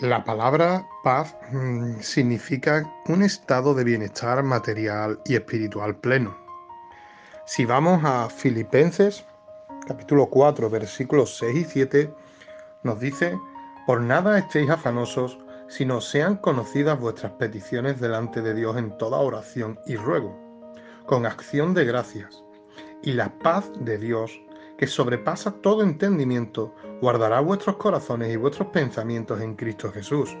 La palabra paz mm, significa un estado de bienestar material y espiritual pleno. Si vamos a Filipenses, capítulo 4, versículos 6 y 7, nos dice, por nada estéis afanosos, sino sean conocidas vuestras peticiones delante de Dios en toda oración y ruego, con acción de gracias. Y la paz de Dios, que sobrepasa todo entendimiento, guardará vuestros corazones y vuestros pensamientos en Cristo Jesús.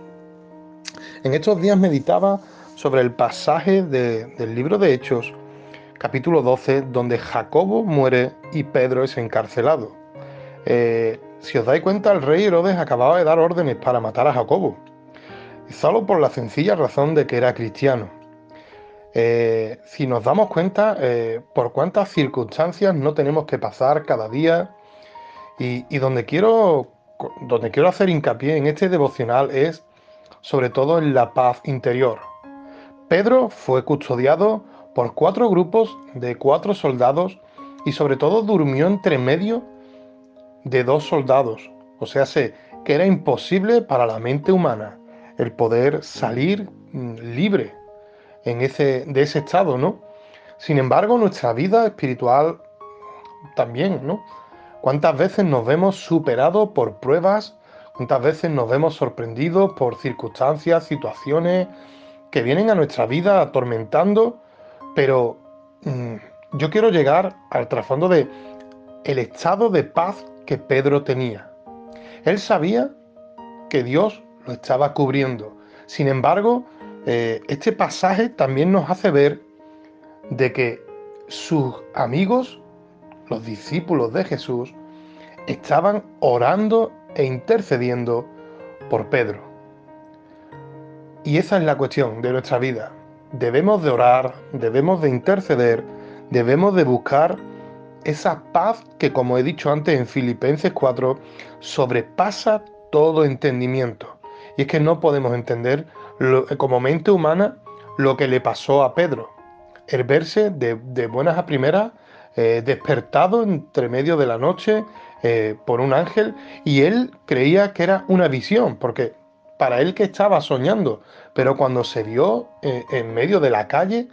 En estos días meditaba sobre el pasaje del libro de Hechos, capítulo 12, donde Jacobo muere y Pedro es encarcelado. Eh, si os dais cuenta, el rey Herodes acababa de dar órdenes para matar a Jacobo, solo por la sencilla razón de que era cristiano. Eh, si nos damos cuenta eh, por cuántas circunstancias no tenemos que pasar cada día y, donde, quiero, donde quiero hacer hincapié en este devocional es sobre todo en la paz interior. Pedro fue custodiado por cuatro grupos de cuatro soldados y sobre todo durmió entre medio de dos soldados. O sea, sé que era imposible para la mente humana el poder salir mm, libre en ese, de ese estado, ¿no? Sin embargo, nuestra vida espiritual también, ¿no? ¿Cuántas veces nos vemos superados por pruebas? ¿Cuántas veces nos vemos sorprendidos por circunstancias, situaciones que vienen a nuestra vida atormentando? Pero mm, yo quiero llegar al trasfondo de el estado de paz que Pedro tenía. Él sabía que Dios lo estaba cubriendo. Sin embargo, eh, este pasaje también nos hace ver de que sus amigos, los discípulos de Jesús, estaban orando e intercediendo por Pedro. Y esa es la cuestión de nuestra vida. Debemos de orar, debemos de interceder, debemos de buscar esa paz que, como he dicho antes en Filipenses 4, sobrepasa todo entendimiento. Y es que no podemos entender como mente humana lo que le pasó a Pedro. El verse de, buenas a primeras eh, despertado entre medio de la noche eh, por un ángel y él creía que era una visión, porque para él que estaba soñando, pero cuando se vio eh, en medio de la calle,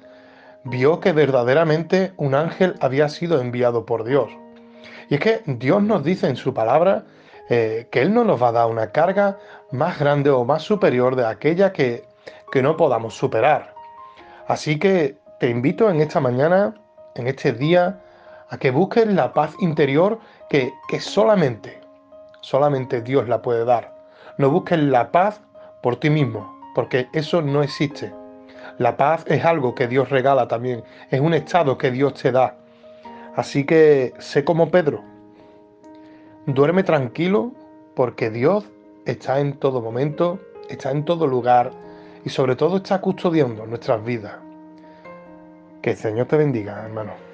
vio que verdaderamente un ángel había sido enviado por Dios. Y es que Dios nos dice en su palabra que Él no nos va a dar una carga más grande o más superior de aquella que, que no podamos superar. Así que te invito en esta mañana, en este día, a que busques la paz interior que, que solamente, solamente Dios la puede dar. No busques la paz por ti mismo, porque eso no existe. La paz es algo que Dios regala también, es un estado que Dios te da. Así que sé como Pedro, duerme tranquilo porque Dios está en todo momento, está en todo lugar y sobre todo está custodiando nuestras vidas. Que el Señor te bendiga, hermano.